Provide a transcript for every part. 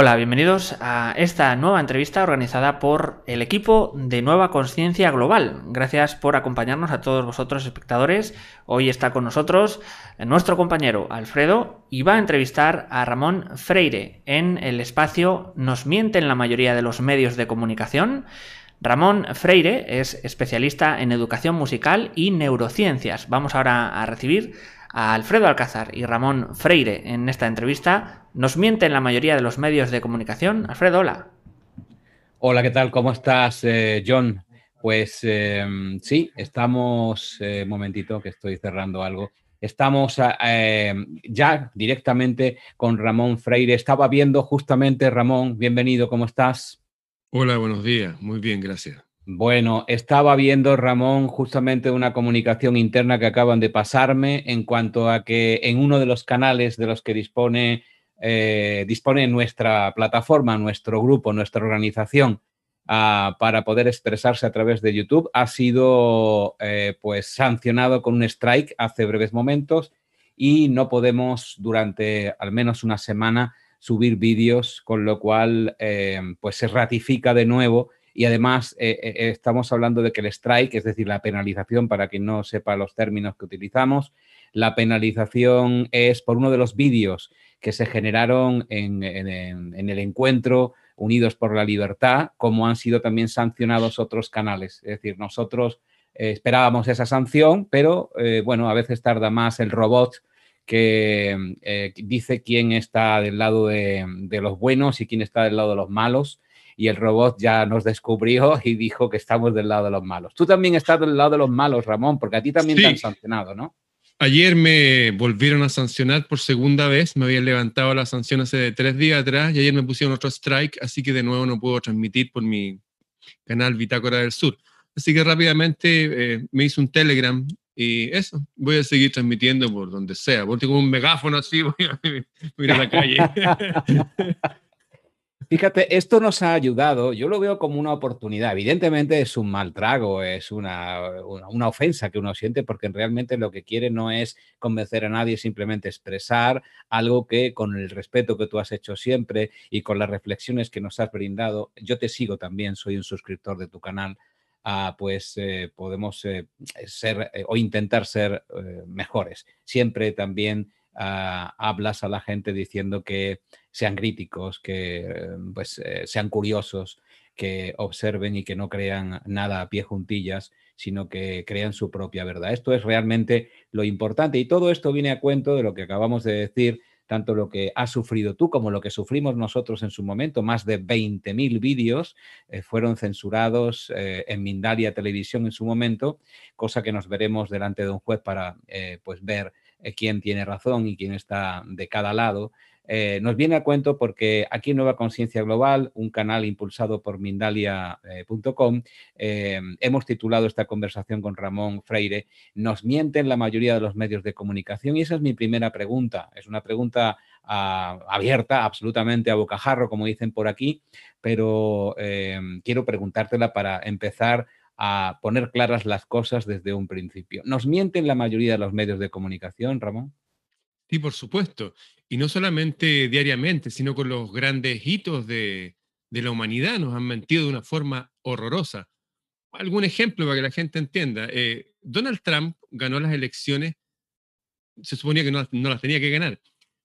Hola, bienvenidos a esta nueva entrevista organizada por el equipo de Nueva Conciencia Global. Gracias por acompañarnos a todos vosotros espectadores. Hoy está con nosotros nuestro compañero Alfredo y va a entrevistar a Ramón Freire en el espacio Nos mienten la mayoría de los medios de comunicación. Ramón Freire es especialista en educación musical y neurociencias. Vamos ahora a recibir a Alfredo Alcázar y Ramón Freire en esta entrevista. Nos mienten la mayoría de los medios de comunicación. Alfredo, hola. Hola, ¿qué tal? ¿Cómo estás, eh, John? Pues em, sí, estamos, eh, momentito que estoy cerrando algo. Estamos eh, ya directamente con Ramón Freire. Estaba viendo justamente, Ramón, bienvenido, ¿cómo estás? Hola, buenos días. Muy bien, gracias. Bueno, estaba viendo, Ramón, justamente una comunicación interna que acaban de pasarme en cuanto a que en uno de los canales de los que dispone, eh, dispone nuestra plataforma, nuestro grupo, nuestra organización, ah, para poder expresarse a través de YouTube, ha sido eh, pues sancionado con un strike hace breves momentos y no podemos durante al menos una semana subir vídeos, con lo cual eh, pues se ratifica de nuevo y además eh, eh, estamos hablando de que el strike, es decir, la penalización, para quien no sepa los términos que utilizamos, la penalización es por uno de los vídeos que se generaron en, el encuentro Unidos por la Libertad, como han sido también sancionados otros canales. Es decir, nosotros eh, esperábamos esa sanción, pero bueno, a veces tarda más el robot que dice quién está del lado de, los buenos y quién está del lado de los malos y el robot ya nos descubrió y dijo que estamos del lado de los malos. Tú también estás del lado de los malos, Ramón, porque a ti también te han sancionado, ¿no? Ayer me volvieron a sancionar por segunda vez, me habían levantado la sanción hace tres días atrás y ayer me pusieron otro strike, así que de nuevo no puedo transmitir por mi canal Bitácora del Sur. Así que rápidamente eh, me hice un Telegram y eso, voy a seguir transmitiendo por donde sea. Voy con un megáfono así, voy a, voy a la calle. Fíjate, esto nos ha ayudado, yo lo veo como una oportunidad. Evidentemente es un mal trago, es una, una, ofensa que uno siente porque realmente lo que quiere no es convencer a nadie, simplemente expresar algo que con el respeto que tú has hecho siempre y con las reflexiones que nos has brindado, yo te sigo también, soy un suscriptor de tu canal, ah, pues eh, podemos eh, ser eh, o intentar ser mejores. Siempre también ah, hablas a la gente diciendo que sean críticos, que em, pues, eh, sean curiosos, que observen y que no crean nada a pie juntillas, sino que crean su propia verdad. Esto es realmente lo importante y todo esto viene a cuento de lo que acabamos de decir, tanto lo que has sufrido tú como lo que sufrimos nosotros en su momento. Más de 20.000 vídeos eh, fueron censurados eh, en Mindalia Televisión en su momento, cosa que nos veremos delante de un juez para pues ver quién tiene razón y quién está de cada lado. Eh, nos viene a cuento porque aquí en Nueva Conciencia Global, un canal impulsado por Mindalia.com, eh, hemos titulado esta conversación con Ramón Freire, Nos mienten la mayoría de los medios de comunicación y esa es mi primera pregunta. Es una pregunta ah, abierta, absolutamente a bocajarro, como dicen por aquí, pero eh, quiero preguntártela para empezar a poner claras las cosas desde un principio. ¿Nos mienten la mayoría de los medios de comunicación, Ramón? Sí, por supuesto. Y no solamente diariamente, sino con los grandes hitos de, la humanidad nos han mentido de una forma horrorosa. Algún ejemplo para que la gente entienda. Eh, Donald Trump ganó las elecciones, se suponía que no, las tenía que ganar,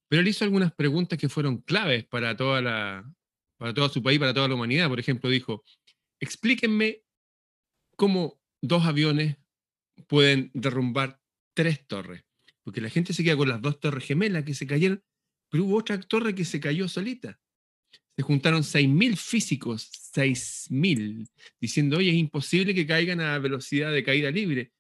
pero él hizo algunas preguntas que fueron claves para, toda la, para todo su país, para toda la humanidad. Por ejemplo, dijo, explíquenme cómo dos aviones pueden derrumbar tres torres porque la gente se queda con las dos torres gemelas que se cayeron, pero hubo otra torre que se cayó solita. Se juntaron 6.000 físicos, 6.000, diciendo, oye, es imposible que caigan a velocidad de caída libre.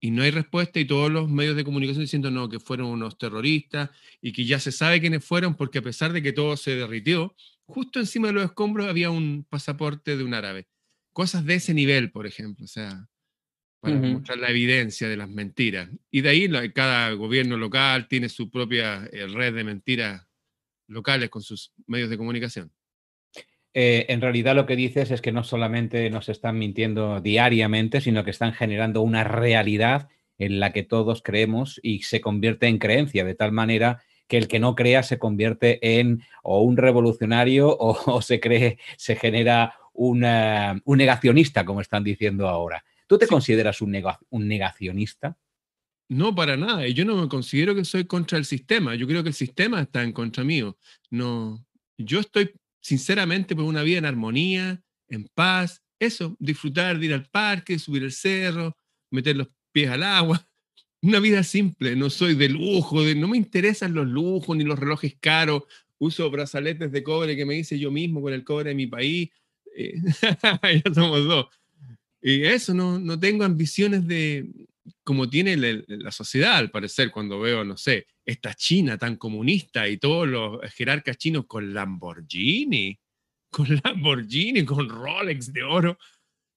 Y no hay respuesta y todos los medios de comunicación diciendo, no, que fueron unos terroristas y que ya se sabe quiénes fueron porque a pesar de que todo se derritió, justo encima de los escombros había un pasaporte de un árabe. Cosas de ese nivel, por ejemplo. O sea, para mostrar la evidencia de las mentiras. Y de ahí cada gobierno local tiene su propia eh, red de mentiras locales con sus medios de comunicación. Eh, en realidad lo que dices es que no solamente nos están mintiendo diariamente, sino que están generando una realidad en la que todos creemos y se convierte en creencia, de tal manera que el que no crea se convierte en o un revolucionario o, se cree, se genera un negacionista, como están diciendo ahora. ¿Tú te consideras un, un negacionista? No, para nada. Yo no me considero que soy contra el sistema. Yo creo que el sistema está en contra mío. No, yo estoy sinceramente por una vida en armonía, en paz. Eso, disfrutar de ir al parque, subir el cerro, meter los pies al agua. Una vida simple. No soy de lujo, de, no me interesan los lujos ni los relojes caros. Uso brazaletes de cobre que me hice yo mismo con el cobre de mi país. Eh, ya somos dos. Y eso, no, no tengo ambiciones de, como tiene la, sociedad, al parecer, cuando veo, no sé, esta China tan comunista y todos los jerarcas chinos con Lamborghini, con Lamborghini, con Rolex de oro.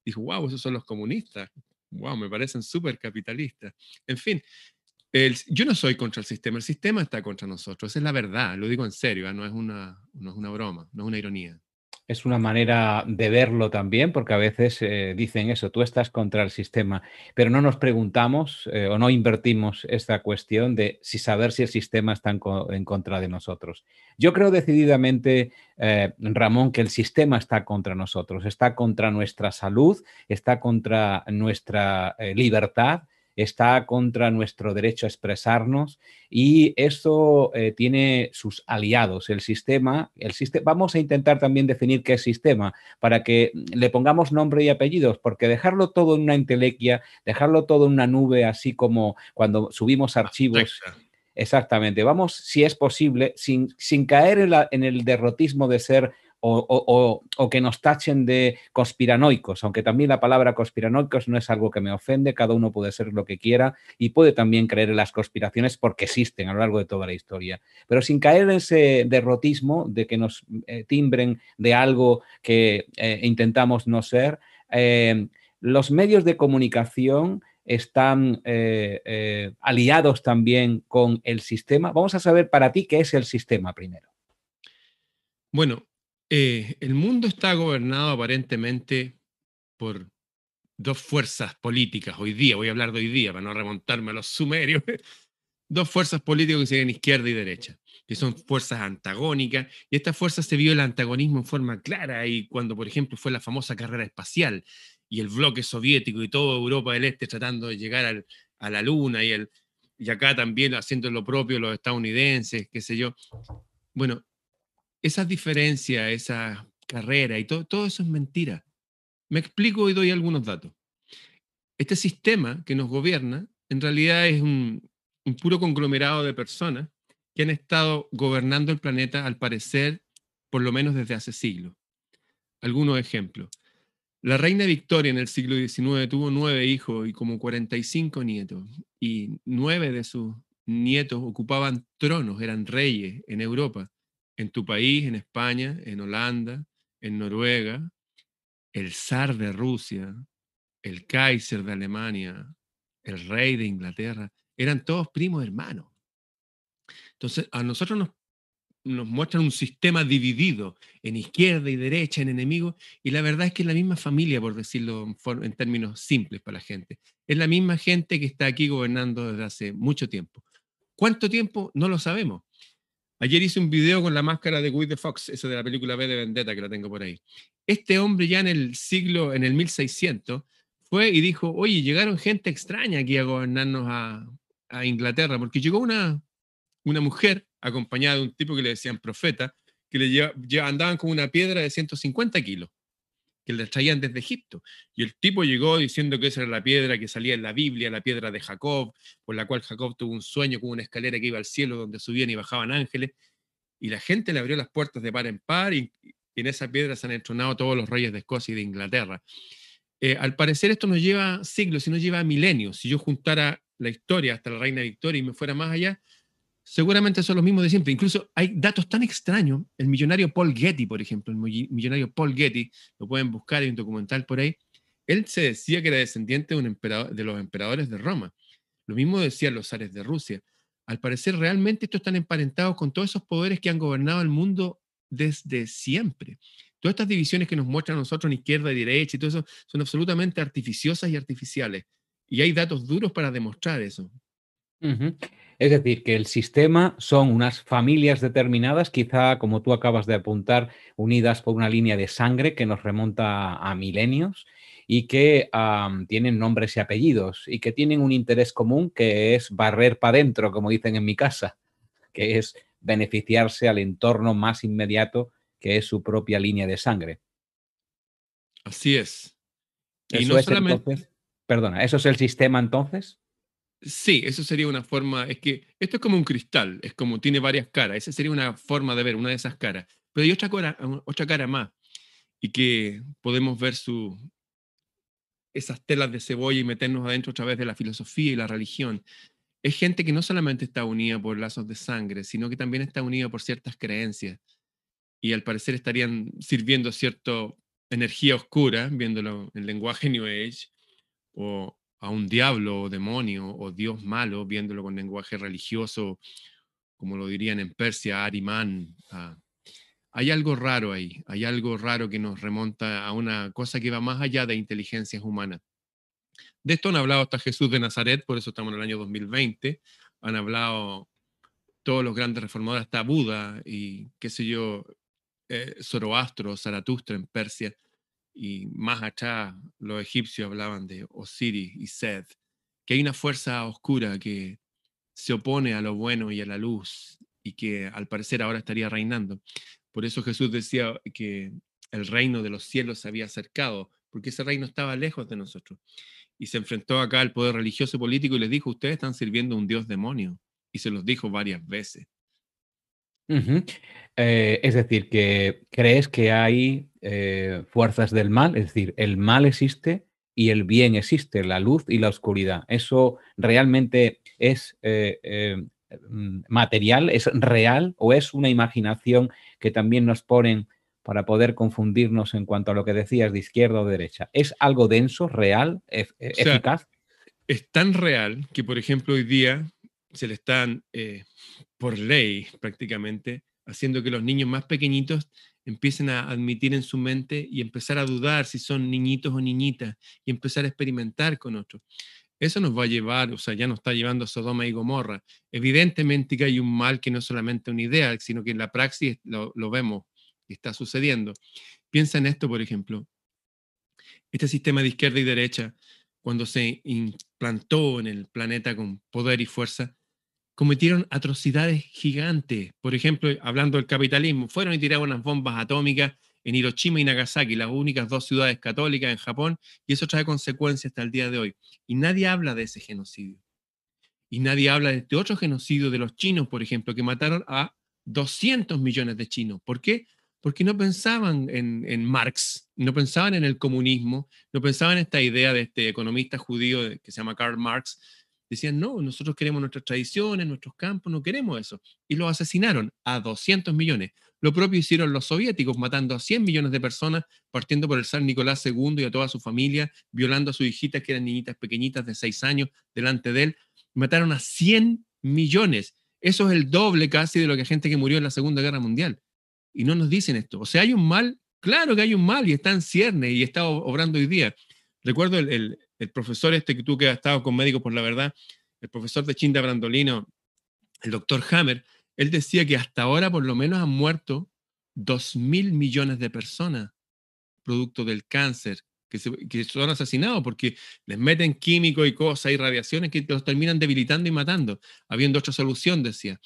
Dijo, wow, esos son los comunistas. Wow, me parecen súper capitalistas. En fin, yo no soy contra el sistema, el sistema está contra nosotros, esa es la verdad, lo digo en serio, ¿ah? no, es una, no es una broma, no es una ironía es una manera de verlo también, porque a veces eh, dicen eso, tú estás contra el sistema, pero no nos preguntamos eh, o no invertimos esta cuestión de si saber si el sistema está en, contra de nosotros. Yo creo decididamente, eh, Ramón, que el sistema está contra nosotros, está contra nuestra salud, está contra nuestra libertad está contra nuestro derecho a expresarnos y eso eh, tiene sus aliados. El sistema, el sistema, vamos a intentar también definir qué es sistema para que le pongamos nombre y apellidos, porque dejarlo todo en una intelequia, dejarlo todo en una nube, así como cuando subimos archivos. Exactamente, vamos, si es posible, sin, sin caer en el derrotismo de ser o, que nos tachen de conspiranoicos, aunque también la palabra conspiranoicos no es algo que me ofende, cada uno puede ser lo que quiera y puede también creer en las conspiraciones porque existen a lo largo de toda la historia, pero sin caer en ese derrotismo de que nos eh, timbren de algo que eh, intentamos no ser, eh, los medios de comunicación están aliados también con el sistema. Vamos a saber para ti qué es el sistema primero. Bueno, eh, el mundo está gobernado aparentemente por dos fuerzas políticas hoy día, voy a hablar de hoy día para no remontarme a los sumerios, dos fuerzas políticas que se ven izquierda y derecha, que son fuerzas antagónicas, y estas fuerzas se vio el antagonismo en forma clara y cuando, por ejemplo, fue la famosa carrera espacial y el bloque soviético y toda Europa del Este tratando de llegar a la Luna y, el, y acá también haciendo lo propio los estadounidenses, qué sé yo. Bueno, esa diferencia, esa carrera y todo, todo eso es mentira. Me explico y doy algunos datos. Este sistema que nos gobierna en realidad es un, un puro conglomerado de personas que han estado gobernando el planeta, al parecer, por lo menos desde hace siglos. Algunos ejemplos. La reina Victoria en el siglo XIX tuvo nueve hijos y como 45 nietos, y nueve de sus nietos ocupaban tronos, eran reyes en Europa en tu país, en España, en Holanda, en Noruega, el zar de Rusia, el Kaiser de Alemania, el rey de Inglaterra, eran todos primos hermanos. Entonces, a nosotros nos, muestran un sistema dividido en izquierda y derecha, en enemigos, y la verdad es que es la misma familia, por decirlo en términos simples para la gente. Es la misma gente que está aquí gobernando desde hace mucho tiempo. ¿Cuánto tiempo? No lo sabemos. Ayer hice un video con la máscara de Guy de Fox, esa de la película B de Vendetta, que la tengo por ahí. Este hombre ya en el siglo, en el 1600, fue y dijo, oye, llegaron gente extraña aquí a gobernarnos a, Inglaterra, porque llegó una, una mujer acompañada de un tipo que le decían profeta, que le andaban con una piedra de 150 kilos que le traían desde Egipto. Y el tipo llegó diciendo que esa era la piedra que salía en la Biblia, la piedra de Jacob, por la cual Jacob tuvo un sueño con una escalera que iba al cielo donde subían y bajaban ángeles. Y la gente le abrió las puertas de par en par y, en esa piedra se han entronado todos los reyes de Escocia y de Inglaterra. Eh, al parecer esto nos lleva siglos y nos lleva milenios. Si yo juntara la historia hasta la reina Victoria y me fuera más allá, seguramente son los mismos de siempre. Incluso hay datos tan extraños. El millonario Paul Getty, por ejemplo, el millonario Paul Getty, lo pueden buscar, hay un documental por ahí. Él se decía que era descendiente de, un emperador, de los emperadores de Roma. Lo mismo decían los zares de Rusia. Al parecer, realmente estos están emparentados con todos esos poderes que han gobernado el mundo desde siempre. Todas estas divisiones que nos muestran a nosotros en izquierda y derecha y todo eso son absolutamente artificiosas y artificiales. Y hay datos duros para demostrar eso. Es decir, que el sistema son unas familias determinadas, quizá como tú acabas de apuntar, unidas por una línea de sangre que nos remonta a milenios y que tienen nombres y apellidos y que tienen un interés común que es barrer para adentro, como dicen en mi casa, que es beneficiarse al entorno más inmediato que es su propia línea de sangre. Así es. Y no solamente... perdona, ¿eso es el sistema entonces? Sí, eso sería una forma, es que esto es como un cristal, es como tiene varias caras, esa sería una forma de ver, una de esas caras, pero hay otra cara, otra cara más, y que podemos ver su, esas telas de cebolla y meternos adentro a través de la filosofía y la religión. Es gente que no solamente está unida por lazos de sangre, sino que también está unida por ciertas creencias, y al parecer estarían sirviendo cierta energía oscura, viéndolo en lenguaje New Age, o a un diablo o demonio o dios malo, viéndolo con lenguaje religioso, como lo dirían en Persia, Ariman. Ah, hay algo raro ahí, hay algo raro que nos remonta a una cosa que va más allá de inteligencias humanas. De esto han hablado hasta Jesús de Nazaret, por eso estamos en el año 2020. Han hablado todos los grandes reformadores, hasta Buda y qué sé yo, eh, Zoroastro, Zaratustra en Persia y más allá los egipcios hablaban de Osiris y Seth, que hay una fuerza oscura que se opone a lo bueno y a la luz y que al parecer ahora estaría reinando. Por eso Jesús decía que el reino de los cielos se había acercado, porque ese reino estaba lejos de nosotros. Y se enfrentó acá al poder religioso y político y les dijo, ustedes están sirviendo a un dios demonio. Y se los dijo varias veces. Eh, es decir, que crees que hay eh, fuerzas del mal, es decir, el mal existe y el bien existe, la luz y la oscuridad. ¿Eso realmente es eh, mm, material, es real o es una imaginación que también nos ponen para poder confundirnos en cuanto a lo que decías de izquierda o derecha? ¿Es algo denso, real, eficaz? Es tan real que, por ejemplo, hoy día se le están, por ley prácticamente, haciendo que los niños más pequeñitos empiecen a admitir en su mente y empezar a dudar si son niñitos o niñitas y empezar a experimentar con otros. Eso nos va a llevar, o sea, ya nos está llevando a Sodoma y Gomorra. Evidentemente que hay un mal que no es solamente una idea, sino que en la praxis lo, lo vemos y está sucediendo. Piensa en esto, por ejemplo. Este sistema de izquierda y derecha, cuando se implantó en el planeta con poder y fuerza, cometieron atrocidades gigantes. Por ejemplo, hablando del capitalismo, fueron y tiraron unas bombas atómicas en Hiroshima y Nagasaki, las únicas dos ciudades católicas en Japón, y eso trae consecuencias hasta el día de hoy. Y nadie habla de ese genocidio. Y nadie habla de este otro genocidio de los chinos, por ejemplo, que mataron a 200 millones de chinos. ¿Por qué? Porque no pensaban en, en Marx, no pensaban en el comunismo, no pensaban en esta idea de este economista judío que se llama Karl Marx, decían, no, nosotros queremos nuestras tradiciones, nuestros campos, no queremos eso. Y lo asesinaron a 200 millones. Lo propio hicieron los soviéticos, matando a 100 millones de personas, partiendo por el zar Nicolás II y a toda su familia, violando a sus hijitas, que eran niñitas pequeñitas de 6 años, delante de él. Mataron a 100 millones. Eso es el doble casi de lo que gente que murió en la Segunda Guerra Mundial. Y no nos dicen esto. O sea, hay un mal, claro que hay un mal y está en cierne y está obrando hoy día. Recuerdo el profesor este que tú que has estado con Médicos por la Verdad, el profesor de Chinda Brandolino, el doctor Hammer, él decía que hasta ahora por lo menos han muerto dos mil millones de personas producto del cáncer, que, que son asesinados porque les meten químicos y cosas y radiaciones que los terminan debilitando y matando, habiendo otra solución, decía.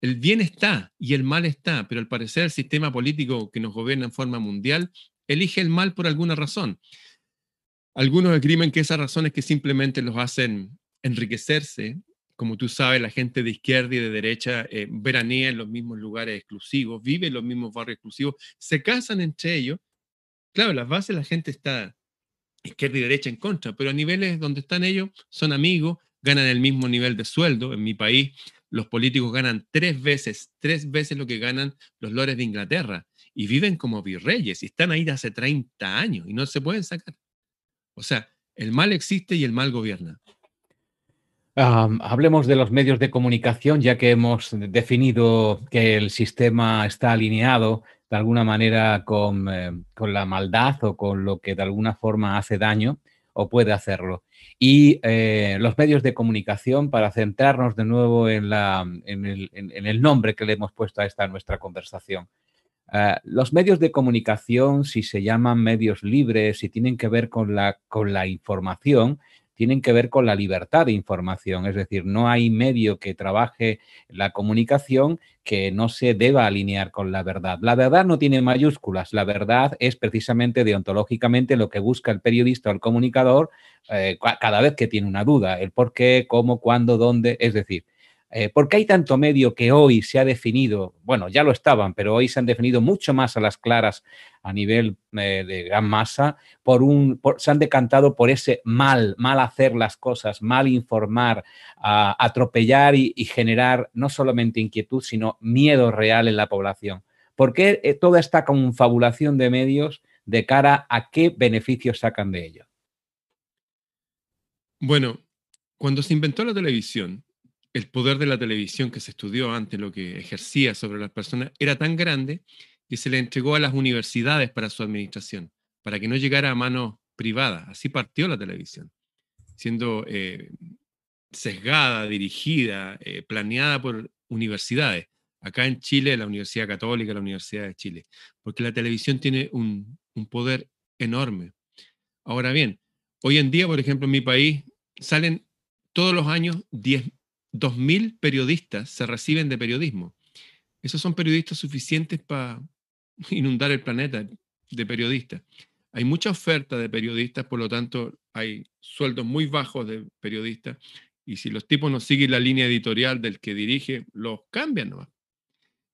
El bien está y el mal está, pero al parecer el sistema político que nos gobierna en forma mundial elige el mal por alguna razón. Algunos escriben que esas razones que simplemente los hacen enriquecerse. Como tú sabes, la gente de izquierda y de derecha eh, veranea en los mismos lugares exclusivos, vive en los mismos barrios exclusivos, se casan entre ellos. Claro, las bases la gente está izquierda y derecha en contra, pero a niveles donde están ellos son amigos, ganan el mismo nivel de sueldo. En mi país, los políticos ganan tres veces, tres veces lo que ganan los lores de Inglaterra y viven como virreyes y están ahí hace 30 años y no se pueden sacar. O sea, el mal existe y el mal gobierna. hablemos de los medios de comunicación, ya que hemos definido que el sistema está alineado de alguna manera con, eh, con, la maldad o con lo que de alguna forma hace daño. o puede hacerlo. Y eh, los medios de comunicación, para centrarnos de nuevo en, la, en, el, en, el, nombre que le hemos puesto a esta nuestra conversación. Uh, los medios de comunicación, si se llaman medios libres, si tienen que ver con la, con la información, tienen que ver con la libertad de información. Es decir, no hay medio que trabaje la comunicación que no se deba alinear con la verdad. La verdad no tiene mayúsculas. La verdad es precisamente deontológicamente lo que busca el periodista o el comunicador eh, cada vez que tiene una duda. El por qué, cómo, cuándo, dónde. Es decir, eh, ¿Por qué hay tanto medio que hoy se ha definido, bueno, ya lo estaban, pero hoy se han definido mucho más a las claras a nivel eh, de gran masa, por un, se han decantado por ese mal, mal hacer las cosas, mal informar, atropellar y, generar no solamente inquietud, sino miedo real en la población? ¿Por qué eh, toda esta confabulación de medios de cara a qué beneficios sacan de ello? Bueno, cuando se inventó la televisión, el poder de la televisión que se estudió antes, lo que ejercía sobre las personas, era tan grande que se le entregó a las universidades para su administración, para que no llegara a manos privadas. Así partió la televisión, siendo eh, sesgada, dirigida, eh, planeada por universidades. Acá en Chile, la Universidad Católica, la Universidad de Chile, porque la televisión tiene un, un poder enorme. Ahora bien, hoy en día, por ejemplo, en mi país salen todos los años 10 2.000 periodistas se reciben de periodismo. Esos son periodistas suficientes para inundar el planeta de periodistas. Hay mucha oferta de periodistas, por lo tanto hay sueldos muy bajos de periodistas y si los tipos no siguen la línea editorial del que dirige, los cambian nomás.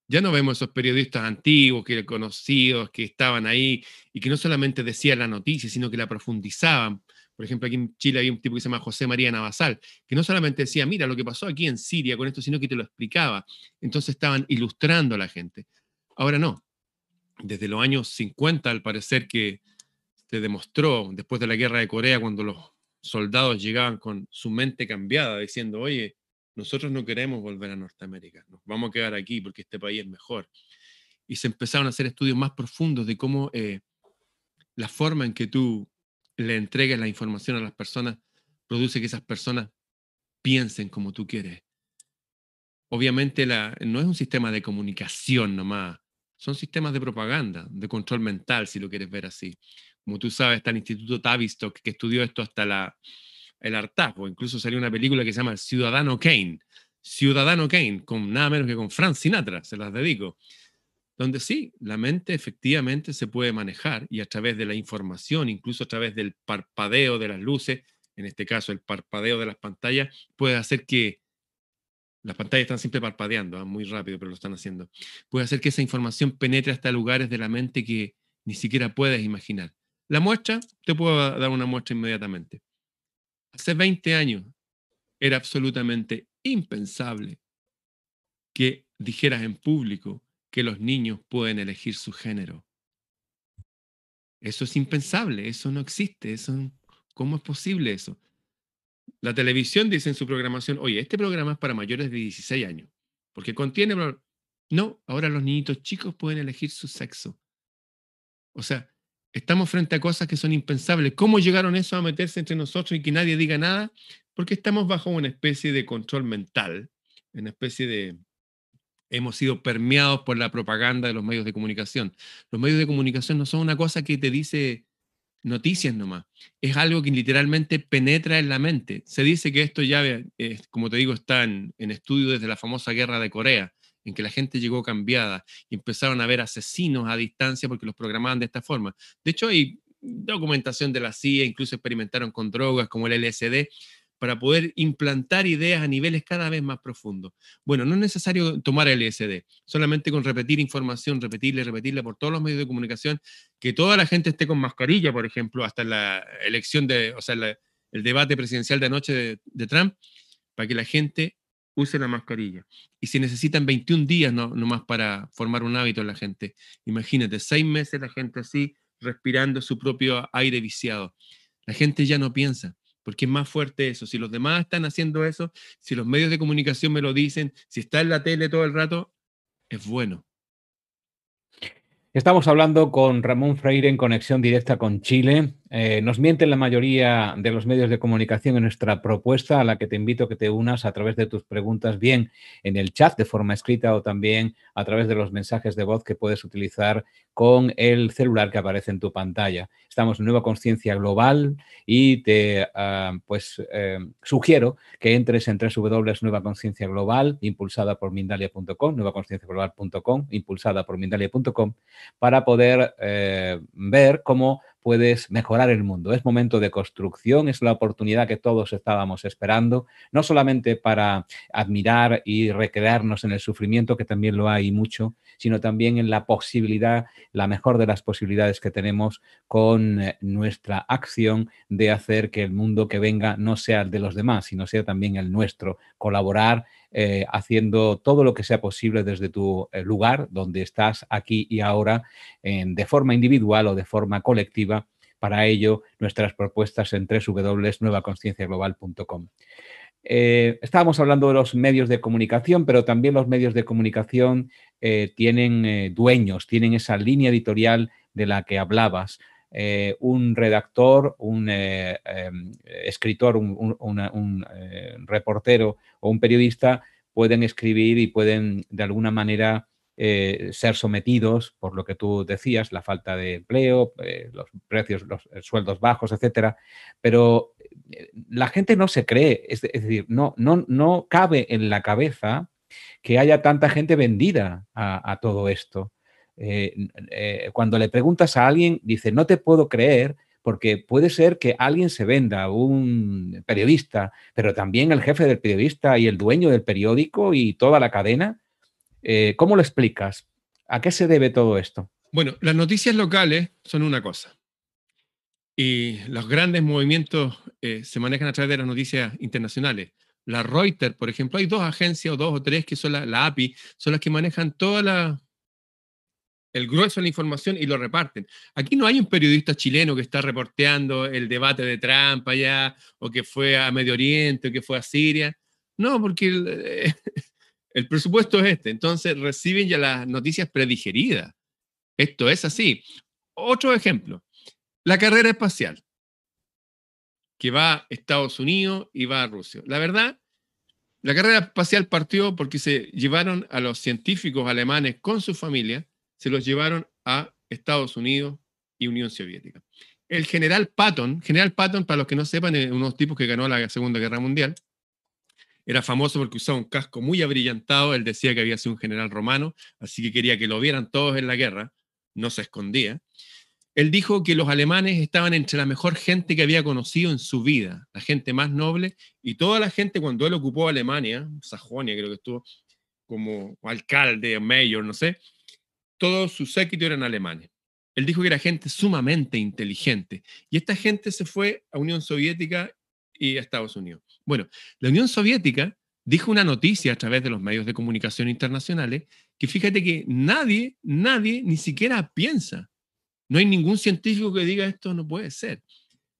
Ya no vemos esos periodistas antiguos, que conocidos, que estaban ahí y que no solamente decían la noticia, sino que la profundizaban, por ejemplo, aquí en Chile hay un tipo que se llama José María Navasal, que no solamente decía, mira lo que pasó aquí en Siria con esto, sino que te lo explicaba. Entonces estaban ilustrando a la gente. Ahora no. Desde los años 50, al parecer que se demostró, después de la guerra de Corea, cuando los soldados llegaban con su mente cambiada, diciendo, oye, nosotros no queremos volver a Norteamérica, nos vamos a quedar aquí porque este país es mejor. Y se empezaron a hacer estudios más profundos de cómo eh, la forma en que tú le entregues la información a las personas, produce que esas personas piensen como tú quieres. Obviamente la, no es un sistema de comunicación nomás, son sistemas de propaganda, de control mental, si lo quieres ver así. Como tú sabes, está el Instituto Tavistock que estudió esto hasta la, el hartazgo. Incluso salió una película que se llama Ciudadano Kane. Ciudadano Kane, con nada menos que con Frank Sinatra, se las dedico donde sí, la mente efectivamente se puede manejar y a través de la información, incluso a través del parpadeo de las luces, en este caso el parpadeo de las pantallas, puede hacer que las pantallas están siempre parpadeando, ¿ah? muy rápido, pero lo están haciendo. Puede hacer que esa información penetre hasta lugares de la mente que ni siquiera puedes imaginar. La muestra, te puedo dar una muestra inmediatamente. Hace 20 años era absolutamente impensable que dijeras en público que los niños pueden elegir su género. Eso es impensable, eso no existe, eso, ¿cómo es posible eso? La televisión dice en su programación, oye, este programa es para mayores de 16 años, porque contiene... No, ahora los niñitos chicos pueden elegir su sexo. O sea, estamos frente a cosas que son impensables. ¿Cómo llegaron eso a meterse entre nosotros y que nadie diga nada? Porque estamos bajo una especie de control mental, una especie de, hemos sido permeados por la propaganda de los medios de comunicación. Los medios de comunicación no son una cosa que te dice noticias nomás, es algo que literalmente penetra en la mente. Se dice que esto ya, eh, como te digo, está en, estudio desde la famosa guerra de Corea, en que la gente llegó cambiada y empezaron a ver asesinos a distancia porque los programaban de esta forma. De hecho, hay documentación de la CIA, incluso experimentaron con drogas como el LSD, para poder implantar ideas a niveles cada vez más profundos. Bueno, no es necesario tomar el LSD, solamente con repetir información, repetirle, repetirle por todos los medios de comunicación, que toda la gente esté con mascarilla, por ejemplo, hasta la elección de, o sea, el debate presidencial de anoche de, Trump, para que la gente use la mascarilla. Y si necesitan 21 días no, nomás para formar un hábito en la gente, imagínate, seis meses la gente así, respirando su propio aire viciado. La gente ya no piensa porque es más fuerte eso. Si los demás están haciendo eso, si los medios de comunicación me lo dicen, si está en la tele todo el rato, es bueno. Estamos hablando con Ramón Freire en conexión directa con Chile. Eh, nos mienten la mayoría de los medios de comunicación en nuestra propuesta, a la que te invito a que te unas a través de tus preguntas, bien en el chat de forma escrita o también a través de los mensajes de voz que puedes utilizar con el celular que aparece en tu pantalla. Estamos en Nueva Conciencia Global y te ah, pues eh, sugiero que entres en Nueva impulsada por Mindalia.com, nuevaconcienciaglobal.com, impulsada por Mindalia.com, para poder eh, ver cómo puedes mejorar el mundo. Es momento de construcción, es la oportunidad que todos estábamos esperando, no solamente para admirar y recrearnos en el sufrimiento, que también lo hay mucho, sino también en la posibilidad, la mejor de las posibilidades que tenemos con eh, nuestra acción de hacer que el mundo que venga no sea el de los demás, sino sea también el nuestro, colaborar eh, haciendo todo lo que sea posible desde tu eh, lugar donde estás aquí y ahora, de forma individual o de forma colectiva. Para ello, nuestras propuestas en www.nuevaconcienciaglobal.com. Eh, estábamos hablando de los medios de comunicación, pero también los medios de comunicación tienen dueños, tienen esa línea editorial de la que hablabas. Un redactor, un em, escritor, un reportero o un periodista pueden escribir y pueden de alguna manera eh, ser sometidos por lo que tú decías, la falta de empleo, eh, los precios, los eh, sueldos bajos, etcétera. Pero la gente no se cree, es, decir, no, no, no cabe en la cabeza que haya tanta gente vendida a, todo esto. Cuando le preguntas a alguien, dice, no te puedo creer porque puede ser que alguien se venda, un periodista, pero también el jefe del periodista y el dueño del periódico y toda la cadena. Eh, ¿Cómo lo explicas? ¿A qué se debe todo esto? Bueno, las noticias locales son una cosa y los grandes movimientos eh, se manejan a través de las noticias internacionales. La Reuters, por ejemplo, hay dos agencias o dos o tres que son la API, son las que manejan toda la, el grueso de la información y lo reparten. Aquí no hay un periodista chileno que está reporteando el debate de Trump allá, o que fue a Medio Oriente, o que fue a Siria. No, porque el, presupuesto es este. Entonces reciben ya las noticias predigeridas. Esto es así. Otro ejemplo, la carrera espacial, que va a Estados Unidos y va a Rusia. La verdad, la carrera espacial partió porque se llevaron a los científicos alemanes con su familia se los llevaron a Estados Unidos y Unión Soviética. El general Patton, general Patton, para los que no sepan, es uno de los tipos que ganó la Segunda Guerra Mundial, era famoso porque usaba un casco muy abrillantado, él decía que había sido un general romano, así que quería que lo vieran todos en la guerra, no se escondía. Él dijo que los alemanes estaban entre la mejor gente que había conocido en su vida, la gente más noble, y toda la gente cuando él ocupó Alemania, Sajonia creo que estuvo como alcalde, mayor, no sé, todos sus séquitos eran alemanes. Él dijo que era gente sumamente inteligente. Y esta gente se fue a Unión Soviética y a Estados Unidos. Bueno, la Unión Soviética dijo una noticia a través de los medios de comunicación internacionales que fíjate que nadie, nadie ni siquiera piensa. No hay ningún científico que diga esto no puede ser.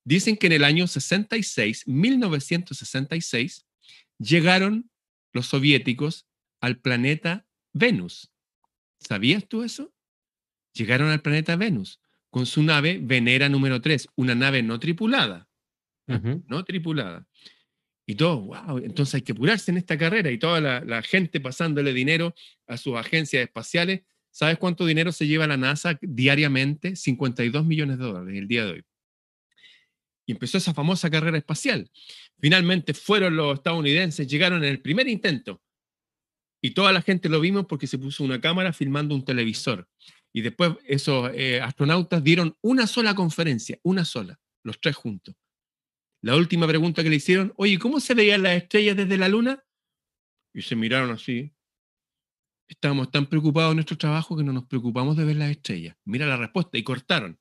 Dicen que en el año 66, 1966, llegaron los soviéticos al planeta Venus. ¿Sabías tú eso? Llegaron al planeta Venus con su nave Venera número 3, una nave no tripulada. No tripulada. Y todo, wow, entonces hay que apurarse en esta carrera y toda la, gente pasándole dinero a sus agencias espaciales. ¿Sabes cuánto dinero se lleva la NASA diariamente? 52 millones de dólares el día de hoy. Y empezó esa famosa carrera espacial. Finalmente fueron los estadounidenses, llegaron en el primer intento y toda la gente lo vimos porque se puso una cámara filmando un televisor. Y después esos eh, astronautas dieron una sola conferencia, una sola, los tres juntos. La última pregunta que le hicieron, oye, ¿cómo se veían las estrellas desde la luna? Y se miraron así. Estábamos tan preocupados en nuestro trabajo que no nos preocupamos de ver las estrellas. Mira la respuesta y cortaron.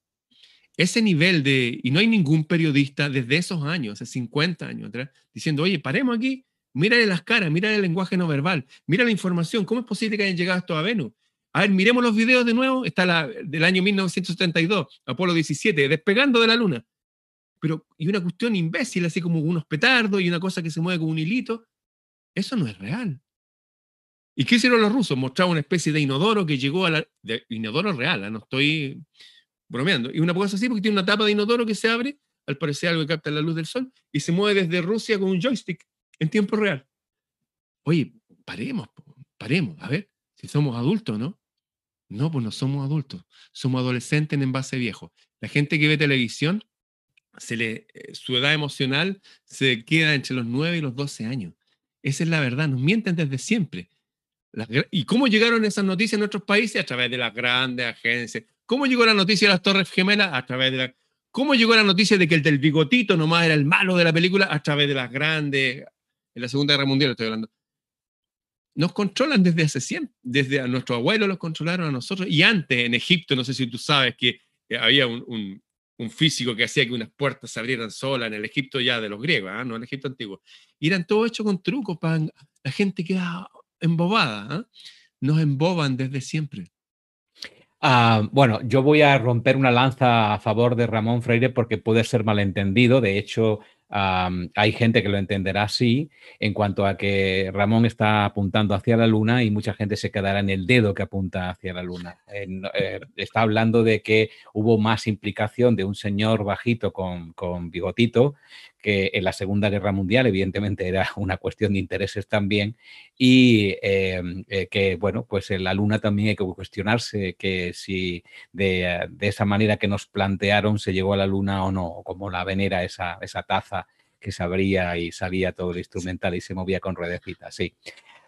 Ese nivel de, y no hay ningún periodista desde esos años, hace 50 años atrás, diciendo, oye, paremos aquí Mírale las caras, mírale el lenguaje no verbal, mira la información. ¿Cómo es posible que hayan llegado esto a Venus? A ver, miremos los videos de nuevo. Está la del año 1972, Apolo 17, despegando de la Luna. Pero, y una cuestión imbécil, así como unos petardos y una cosa que se mueve como un hilito. Eso no es real. ¿Y qué hicieron los rusos? Mostraron una especie de inodoro que llegó a la. Inodoro real, ¿eh? no estoy bromeando. Y una cosa así porque tiene una tapa de inodoro que se abre, al parecer algo que capta la luz del sol, y se mueve desde Rusia con un joystick en tiempo real. Oye, paremos, paremos, a ver, si somos adultos, ¿no? No, pues no somos adultos, somos adolescentes en envase viejo. La gente que ve televisión, eh, su edad emocional se queda entre los 9 y los 12 años. Esa es la verdad, nos mienten desde siempre. ¿Y cómo llegaron esas noticias en nuestros países? A través de las grandes agencias. ¿Cómo llegó la noticia de las Torres Gemelas? A través de la... ¿Cómo llegó la noticia de que el del bigotito nomás era el malo de la película? A través de las grandes... En la Segunda Guerra Mundial estoy hablando. Nos controlan desde hace siempre. Desde a nuestros abuelos los controlaron a nosotros. Y antes, en Egipto, no sé si tú sabes que eh, había un, físico que hacía que unas puertas se abrieran solas en el Egipto ya de los griegos, ¿ah? no en el Egipto antiguo. Y eran todo hecho con trucos para la gente quedaba embobada. ¿ah? Nos emboban desde siempre. Ah, bueno, yo voy a romper una lanza a favor de Ramón Freire porque puede ser malentendido. De hecho, hay gente que lo entenderá así, en cuanto a que Ramón está apuntando hacia la luna y mucha gente se quedará en el dedo que apunta hacia la luna. Eh, está hablando de que hubo más implicación de un señor bajito con, con bigotito que en la Segunda Guerra Mundial, evidentemente, era una cuestión de intereses también, y em, eh, que, bueno, pues en la Luna también hay que cuestionarse que si de, esa manera que nos plantearon se llegó a la Luna o no, como la venera, esa, esa taza que se abría y salía todo el instrumental y se movía con ruedecitas, sí.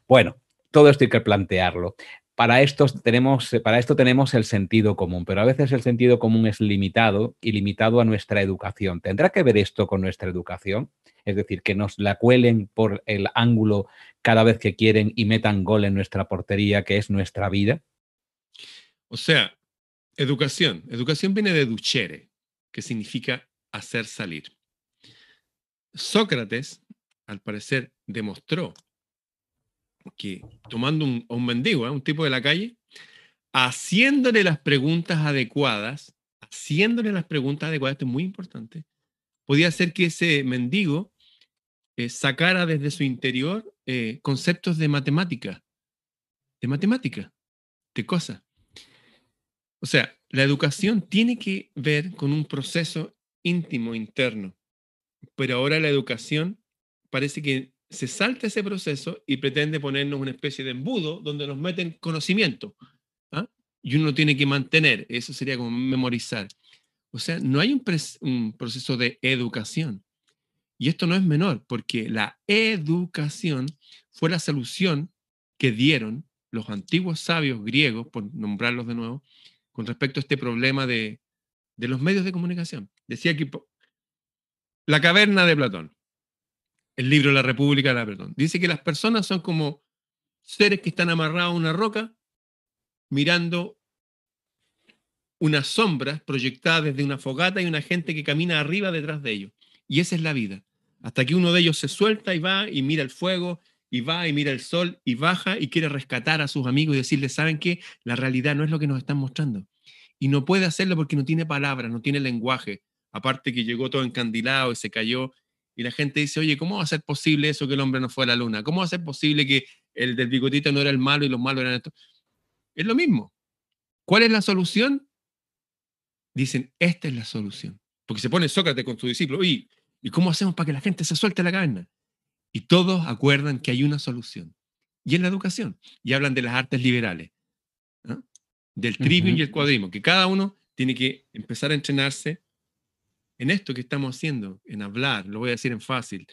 Bueno, todo esto hay que plantearlo para esto, tenemos, para esto tenemos el sentido común, pero a veces el sentido común es limitado y limitado a nuestra educación. ¿Tendrá que ver esto con nuestra educación? Es decir, que nos la cuelen por el ángulo cada vez que quieren y metan gol en nuestra portería, que es nuestra vida. O sea, educación. Educación viene de duchere, que significa hacer salir. Sócrates, al parecer, demostró que tomando un, un mendigo, ¿eh? un tipo de la calle, haciéndole las preguntas adecuadas, haciéndole las preguntas adecuadas, esto es muy importante, podía hacer que ese mendigo eh, sacara desde su interior eh, conceptos de matemática, de matemática, de cosas. O sea, la educación tiene que ver con un proceso íntimo, interno, pero ahora la educación parece que se salta ese proceso y pretende ponernos una especie de embudo donde nos meten conocimiento. ¿ah? Y uno tiene que mantener, eso sería como memorizar. O sea, no hay un, proceso de educación. Y esto no es menor, porque la educación fue la solución que dieron los antiguos sabios griegos, por nombrarlos de nuevo, con respecto a este problema de, de los medios de comunicación. Decía que la caverna de Platón el libro La República, la perdón. Dice que las personas son como seres que están amarrados a una roca mirando unas sombras proyectadas desde una fogata y una gente que camina arriba detrás de ellos. Y esa es la vida. Hasta que uno de ellos se suelta y va y mira el fuego y va y mira el sol y baja y quiere rescatar a sus amigos y decirles, ¿saben qué? La realidad no es lo que nos están mostrando. Y no puede hacerlo porque no tiene palabras, no tiene lenguaje. Aparte que llegó todo encandilado y se cayó y la gente dice, oye, ¿cómo va a ser posible eso que el hombre no fue a la luna? ¿Cómo va a ser posible que el del bigotito no era el malo y los malos eran estos? Es lo mismo. ¿Cuál es la solución? Dicen, esta es la solución. Porque se pone Sócrates con su discípulo, ¿y cómo hacemos para que la gente se suelte la caverna? Y todos acuerdan que hay una solución. Y en la educación. Y hablan de las artes liberales, del trivium y el cuadrismo, que cada uno tiene que empezar a entrenarse en esto que estamos haciendo, en hablar, lo voy a decir en fácil,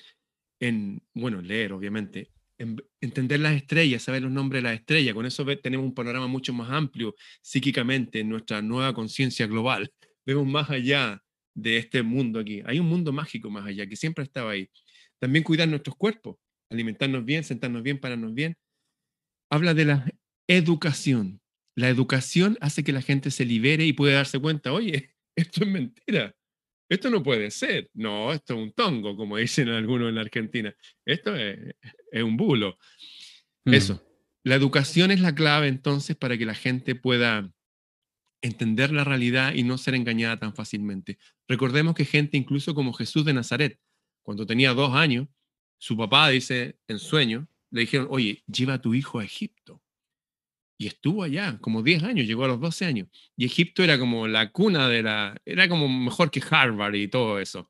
en, bueno, leer, obviamente, en entender las estrellas, saber los nombres de las estrellas, con eso tenemos un panorama mucho más amplio psíquicamente en nuestra nueva conciencia global. Vemos más allá de este mundo aquí. Hay un mundo mágico más allá que siempre estaba ahí. También cuidar nuestros cuerpos, alimentarnos bien, sentarnos bien, pararnos bien. Habla de la educación. La educación hace que la gente se libere y puede darse cuenta, oye, esto es mentira esto no puede ser. No, esto es un tongo, como dicen algunos en la Argentina. Esto es, un bulo. Mm. Eso. La educación es la clave entonces para que la gente pueda entender la realidad y no ser engañada tan fácilmente. Recordemos que gente incluso como Jesús de Nazaret, cuando tenía dos años, su papá dice en sueño, le dijeron, oye, lleva a tu hijo a Egipto. Y estuvo allá como 10 años, llegó a los 12 años. Y Egipto era como la cuna de la, era como mejor que Harvard y todo eso.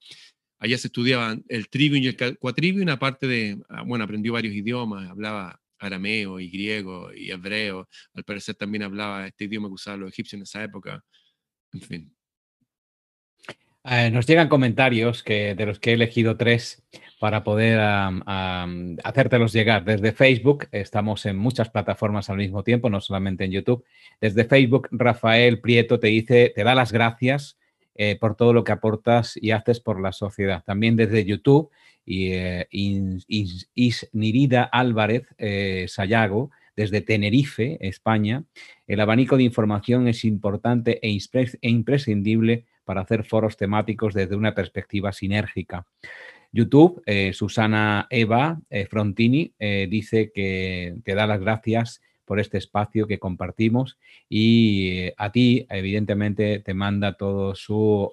Allá se estudiaban el trivium y el cuatrivium, aparte de, ah, bueno, aprendió varios idiomas, hablaba arameo y griego y hebreo. Al parecer también hablaba este idioma que usaban los egipcios en esa época. En fin. Eh, nos llegan comentarios que, de los que he elegido tres para poder hacértelos llegar. Desde Facebook, estamos en muchas plataformas al mismo tiempo, no solamente en YouTube. Desde Facebook, Rafael Prieto te dice, te da las gracias eh, por todo lo que aportas y haces por la sociedad. También desde YouTube, y eh, Álvarez Sayago, desde Tenerife, España, el abanico de información es importante e, e imprescindible para hacer foros temáticos desde una perspectiva sinérgica. YouTube, eh, Susana Eva eh, Frontini eh, dice que te da las gracias por este espacio que compartimos y a ti, evidentemente, te manda toda su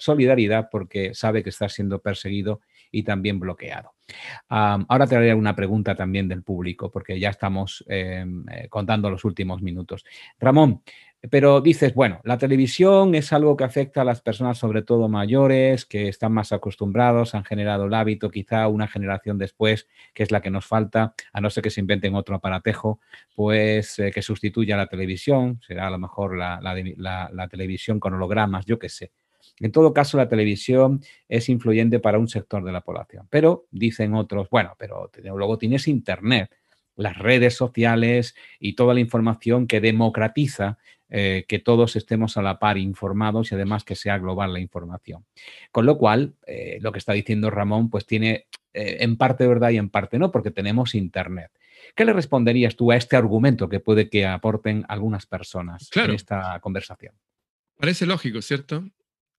solidaridad porque sabe que estás siendo perseguido y también bloqueado. ahora te haré una pregunta también del público porque ya estamos em, contando los últimos minutos. Ramón, pero dices, bueno, la televisión es algo que afecta a las personas, sobre todo mayores, que están más acostumbrados, han generado el hábito, quizá una generación después, que es la que nos falta, a no ser que se inventen otro aparatejo, pues eh, que sustituya a la televisión, será a lo mejor la, la televisión con hologramas, yo qué sé. En todo caso, la televisión es influyente para un sector de la población. Pero dicen otros, bueno, pero luego tienes Internet, las redes sociales y toda la información que democratiza eh, que todos estemos a la par informados y además que sea global la información. Con lo cual, eh, lo que está diciendo Ramón, pues tiene eh, en parte verdad y en parte no, porque tenemos Internet. ¿Qué le responderías tú a este argumento que puede que aporten algunas personas en esta conversación? Parece lógico, ¿cierto?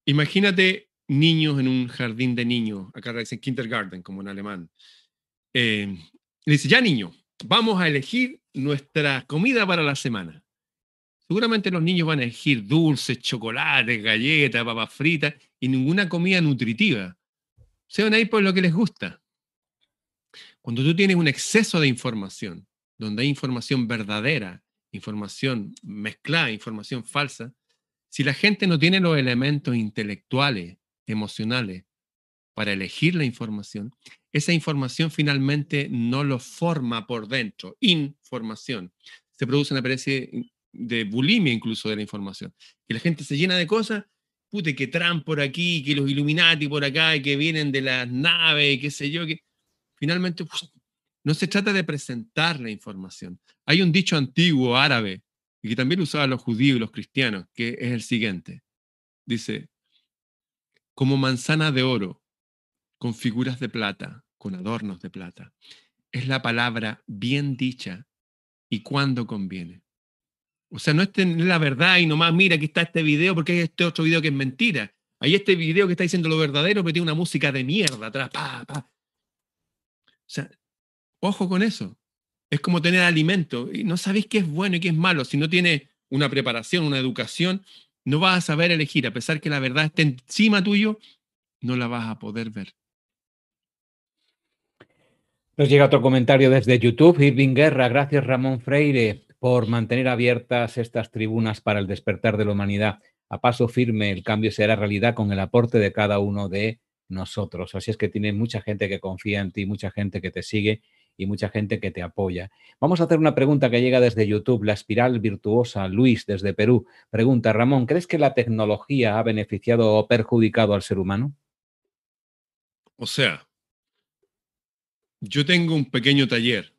Imagínate niños en un jardín de niños, acá dicen kindergarten, como en alemán. le dice, ya niño, vamos a elegir nuestra comida para la semana. Seguramente los niños van a elegir dulces, chocolates, galletas, papas fritas y ninguna comida nutritiva. Se van a ir por lo que les gusta. Cuando tú tienes un exceso de información, donde hay información verdadera, información mezclada, información falsa, si la gente no tiene los elementos intelectuales, emocionales, para elegir la información, esa información finalmente no lo forma por dentro. Información. Se produce una especie de bulimia incluso de la información. Que la gente se llena de cosas, pute, que Trump por aquí, que los Illuminati por acá, que vienen de las naves, y qué sé yo, que finalmente no se trata de presentar la información. Hay un dicho antiguo árabe, y que también usaban los judíos y los cristianos, que es el siguiente. Dice, como manzana de oro, con figuras de plata, con adornos de plata. Es la palabra bien dicha y cuando conviene. O sea, no es la verdad y nomás, mira, aquí está este video porque hay este otro video que es mentira. Hay este video que está diciendo lo verdadero, pero tiene una música de mierda atrás. Pa. O sea, ojo con eso. Es como tener alimento. Y no sabéis qué es bueno y qué es malo. Si no tiene una preparación, una educación, no vas a saber elegir. A pesar que la verdad esté encima tuyo, no la vas a poder ver. Nos llega otro comentario desde YouTube. Irving Guerra, gracias Ramón Freire por mantener abiertas estas tribunas para el despertar de la humanidad. A paso firme, el cambio será realidad con el aporte de cada uno de nosotros. Así es que tiene mucha gente que confía en ti, mucha gente que te sigue y mucha gente que te apoya. Vamos a hacer una pregunta que llega desde YouTube, la espiral virtuosa, Luis, desde Perú. Pregunta, Ramón, ¿crees que la tecnología ha beneficiado o perjudicado al ser humano? O sea, yo tengo un pequeño taller,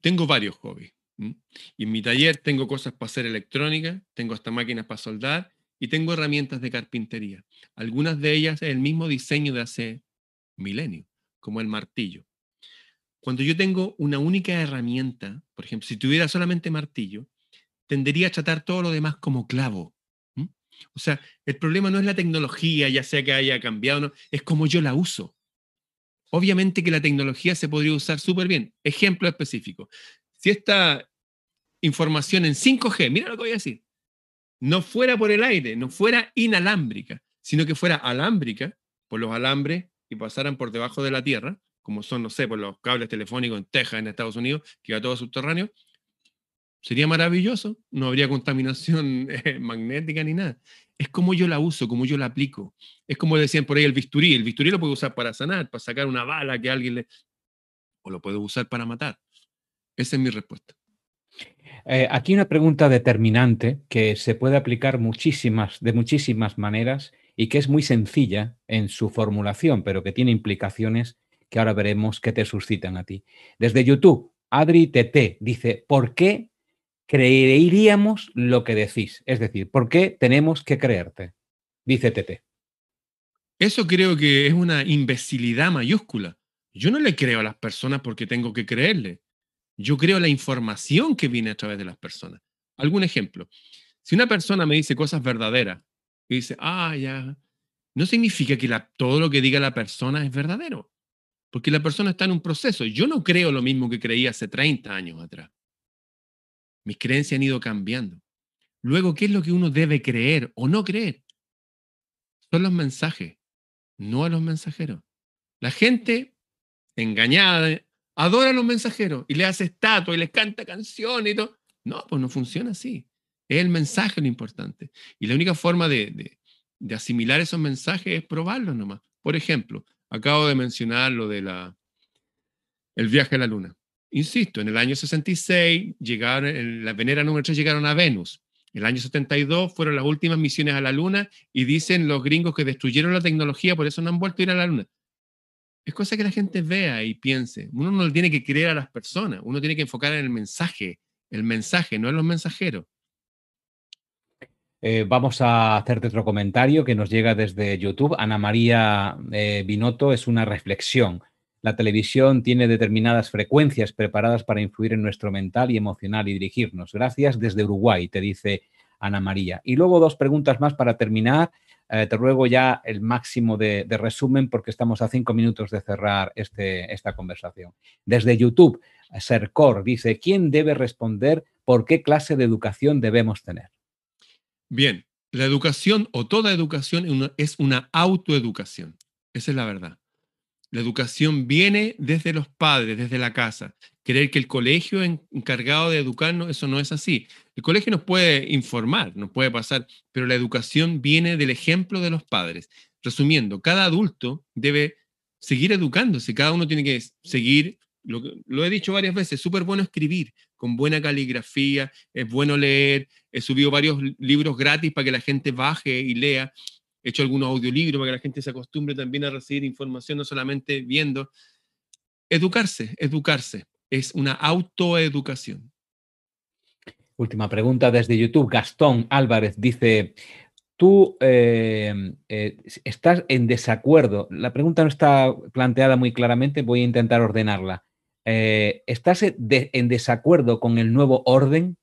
tengo varios hobbies. Y en mi taller tengo cosas para hacer electrónica, tengo hasta máquinas para soldar y tengo herramientas de carpintería. Algunas de ellas es el mismo diseño de hace milenios, como el martillo. Cuando yo tengo una única herramienta, por ejemplo, si tuviera solamente martillo, tendería a tratar todo lo demás como clavo. O sea, el problema no es la tecnología, ya sea que haya cambiado no, es como yo la uso. Obviamente que la tecnología se podría usar súper bien. Ejemplo específico si esta información en 5G, mira lo que voy a decir, no fuera por el aire, no fuera inalámbrica, sino que fuera alámbrica por los alambres y pasaran por debajo de la tierra, como son, no sé, por los cables telefónicos en Texas, en Estados Unidos, que va todo subterráneo, Sería maravilloso, no habría contaminación eh, magnética ni nada. Es como yo la uso, como yo la aplico. Es como decían por ahí el bisturí. El bisturí lo puedo usar para sanar, para sacar una bala que alguien le... O lo puedo usar para matar. Esa es mi respuesta. Eh, aquí una pregunta determinante que se puede aplicar muchísimas, de muchísimas maneras y que es muy sencilla en su formulación, pero que tiene implicaciones que ahora veremos que te suscitan a ti. Desde YouTube, Adri TT dice, ¿por qué creeríamos lo que decís? Es decir, ¿por qué tenemos que creerte? Dice TT. Eso creo que es una imbecilidad mayúscula. Yo no le creo a las personas porque tengo que creerle. Yo creo la información que viene a través de las personas. Algún ejemplo. Si una persona me dice cosas verdaderas y dice, ah, ya, no significa que todo lo que diga la persona es verdadero, porque la persona está en un proceso. Yo no creo lo mismo que creía hace 30 años atrás. Mis creencias han ido cambiando. Luego, ¿qué es lo que uno debe creer o no creer? Son los mensajes, no a los mensajeros. La gente engañada adora a los mensajeros y le hace estatua y les canta canciones y todo. No, pues no funciona así. Es el mensaje lo importante. Y la única forma de, asimilar esos mensajes es probarlos nomás. Por ejemplo, acabo de mencionar lo de la, el viaje a la Luna. Insisto, en el año 66 llegaron, en la Venera número 3 llegaron a Venus. En el año 72 fueron las últimas misiones a la Luna y dicen los gringos que destruyeron la tecnología, por eso no han vuelto a ir a la Luna. Es cosa que la gente vea y piense. Uno no le tiene que creer a las personas, uno tiene que enfocar en el mensaje, el mensaje, no en los mensajeros. Eh, vamos a hacerte otro comentario que nos llega desde YouTube. Ana María eh, Binotto es una reflexión. La televisión tiene determinadas frecuencias preparadas para influir en nuestro mental y emocional y dirigirnos. Gracias desde Uruguay, te dice Ana María. Y luego dos preguntas más para terminar. Eh, te ruego ya el máximo de, resumen porque estamos a cinco minutos de cerrar este, esta conversación. Desde YouTube, Sercor dice, ¿quién debe responder por qué clase de educación debemos tener? Bien, la educación o toda educación es una autoeducación. Esa es la verdad. La educación viene desde los padres, desde la casa. Creer que el colegio encargado de educarnos, eso no es así. El colegio nos puede informar, nos puede pasar, pero la educación viene del ejemplo de los padres. Resumiendo, cada adulto debe seguir educándose, cada uno tiene que seguir, lo, lo he dicho varias veces, es súper bueno escribir, con buena caligrafía, es bueno leer, he subido varios libros gratis para que la gente baje y lea, he hecho algunos audiolibros para que la gente se acostumbre también a recibir información, no solamente viendo. Educarse, educarse, es una autoeducación. Última pregunta desde YouTube. Gastón Álvarez dice, tú eh, eh, estás en desacuerdo. La pregunta no está planteada muy claramente, voy a intentar ordenarla. Eh, ¿Estás en desacuerdo con el nuevo orden?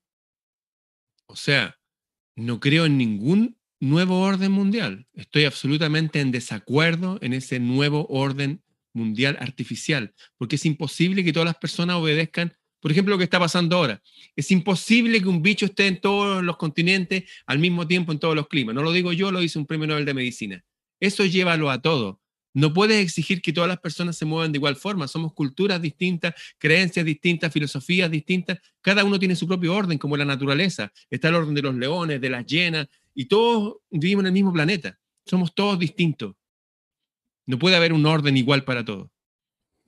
O sea, no creo en ningún nuevo orden mundial. Estoy absolutamente en desacuerdo en ese nuevo orden mundial artificial, porque es imposible que todas las personas obedezcan, por ejemplo, lo que está pasando ahora. Es imposible que un bicho esté en todos los continentes al mismo tiempo en todos los climas. No lo digo yo, lo dice un premio Nobel de Medicina. Eso llévalo a todo. No puedes exigir que todas las personas se muevan de igual forma. Somos culturas distintas, creencias distintas, filosofías distintas. Cada uno tiene su propio orden, como la naturaleza. Está el orden de los leones, de las llenas, y todos vivimos en el mismo planeta. Somos todos distintos. No puede haber un orden igual para todos.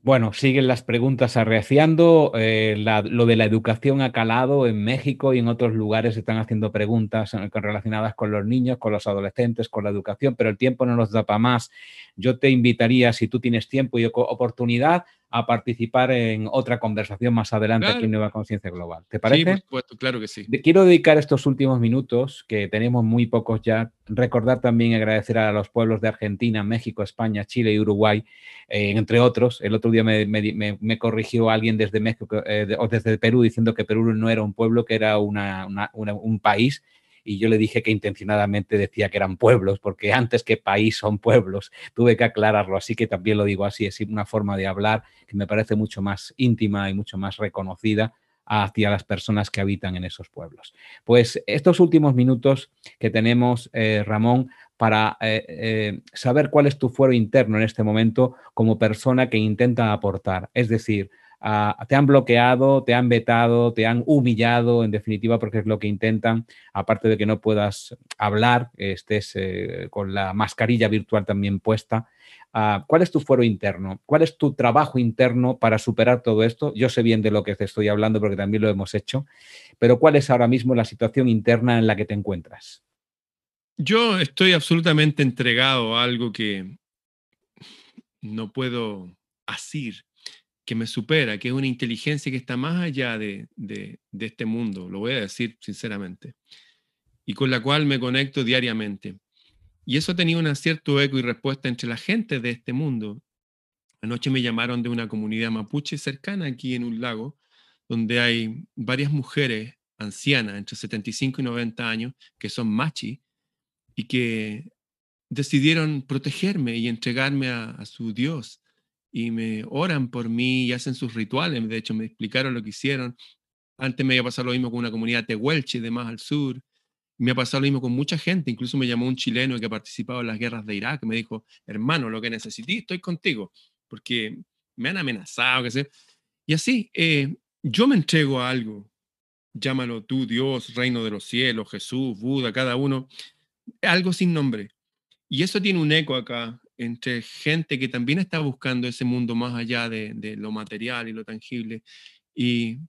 Bueno, siguen las preguntas arreciando. Eh, lo de la educación ha calado en México y en otros lugares están haciendo preguntas relacionadas con los niños, con los adolescentes, con la educación, pero el tiempo no nos da para más. Yo te invitaría, si tú tienes tiempo y oportunidad, a participar en otra conversación más adelante aquí en Nueva Conciencia Global. ¿Te parece? Sí, por supuesto, claro que sí. Quiero dedicar estos últimos minutos, que tenemos muy pocos ya, recordar también y agradecer a los pueblos de Argentina, México, España, Chile y Uruguay, eh, entre otros. El otro día me, corrigió alguien desde México eh, o desde Perú diciendo que Perú no era un pueblo, que era un país y yo le dije que intencionadamente decía que eran pueblos, porque antes que país son pueblos, tuve que aclararlo, así que también lo digo así, es una forma de hablar que me parece mucho más íntima y mucho más reconocida hacia las personas que habitan en esos pueblos. Pues estos últimos minutos que tenemos, eh, Ramón, para eh, eh, saber cuál es tu fuero interno en este momento como persona que intenta aportar. Es decir, te han bloqueado, te han vetado, te han humillado, en definitiva, porque es lo que intentan, aparte de que no puedas hablar, estés eh, con la mascarilla virtual también puesta. Ah, ¿Cuál es tu fuero interno? ¿Cuál es tu trabajo interno para superar todo esto? Yo sé bien de lo que te estoy hablando porque también lo hemos hecho, pero ¿cuál es ahora mismo la situación interna en la que te encuentras? Yo estoy absolutamente entregado a algo que no puedo asir, que me supera, que es una inteligencia que está más allá de, este mundo, lo voy a decir sinceramente, y con la cual me conecto diariamente. Y eso ha tenido un cierto eco y respuesta entre la gente de este mundo. Anoche me llamaron de una comunidad mapuche cercana aquí en un lago, donde hay varias mujeres ancianas, entre 75 y 90 años, que son machi, y que decidieron protegerme y entregarme a, su Dios. Y me oran por mí y hacen sus rituales. De hecho, me explicaron lo que hicieron. Antes me había pasado lo mismo con una comunidad tehuelche de más al sur. Me ha pasado lo mismo con mucha gente. Incluso me llamó un chileno que ha participado en las guerras de Irak. Me dijo, hermano, lo que necesité, estoy contigo. Porque me han amenazado, qué sé. Y así, eh, yo me entrego a algo. Llámalo tú, Dios, reino de los cielos, Jesús, Buda, cada uno. Algo sin nombre. Y eso tiene un eco acá entre gente que también está buscando ese mundo más allá de, lo material y lo tangible. Y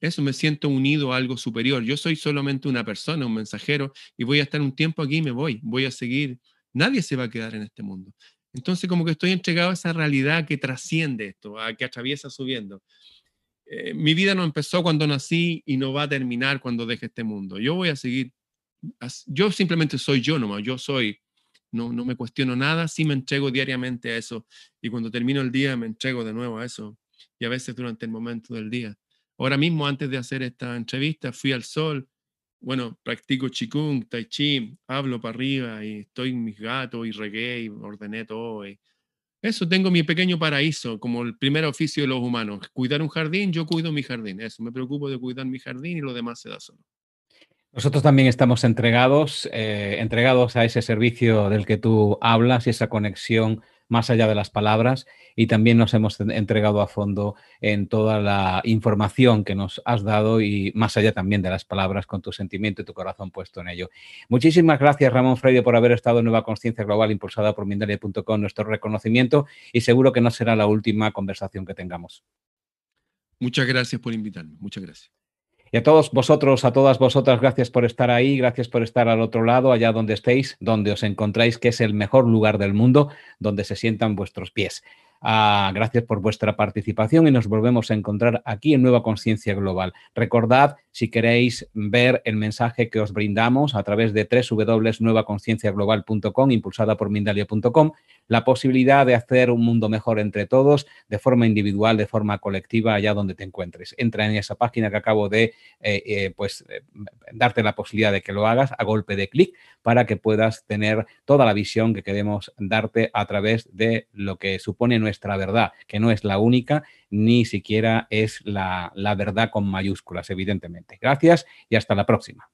eso, me siento unido a algo superior. Yo soy solamente una persona, un mensajero, y voy a estar un tiempo aquí y me voy. Voy a seguir. Nadie se va a quedar en este mundo. Entonces, como que estoy entregado a esa realidad que trasciende esto, a que atraviesa subiendo. Eh, mi vida no empezó cuando nací y no va a terminar cuando deje este mundo. Yo voy a seguir. Yo simplemente soy yo nomás. Yo soy no, no me cuestiono nada, sí me entrego diariamente a eso. Y cuando termino el día me entrego de nuevo a eso. Y a veces durante el momento del día. Ahora mismo, antes de hacer esta entrevista, fui al sol. Bueno, practico chikung, tai chi, hablo para arriba y estoy en mis gatos y regué y ordené todo. Y eso, tengo mi pequeño paraíso, como el primer oficio de los humanos. Cuidar un jardín, yo cuido mi jardín. Eso, me preocupo de cuidar mi jardín y lo demás se da solo. Nosotros también estamos entregados, eh, entregados a ese servicio del que tú hablas y esa conexión más allá de las palabras y también nos hemos entregado a fondo en toda la información que nos has dado y más allá también de las palabras con tu sentimiento y tu corazón puesto en ello. Muchísimas gracias Ramón Freire por haber estado en Nueva Conciencia Global impulsada por Mindalia.com, nuestro reconocimiento y seguro que no será la última conversación que tengamos. Muchas gracias por invitarme, muchas gracias. Y a todos vosotros, a todas vosotras, gracias por estar ahí, gracias por estar al otro lado, allá donde estéis, donde os encontráis, que es el mejor lugar del mundo, donde se sientan vuestros pies. Ah, gracias por vuestra participación y nos volvemos a encontrar aquí en Nueva Conciencia Global. Recordad, si queréis ver el mensaje que os brindamos a través de www.nuevaconcienciaglobal.com, impulsada por Mindalia.com, la posibilidad de hacer un mundo mejor entre todos, de forma individual, de forma colectiva, allá donde te encuentres. Entra en esa página que acabo de eh, eh, pues, eh, darte la posibilidad de que lo hagas a golpe de clic para que puedas tener toda la visión que queremos darte a través de lo que supone nuestra nuestra verdad, que no es la única, ni siquiera es la, la verdad con mayúsculas, evidentemente. Gracias y hasta la próxima.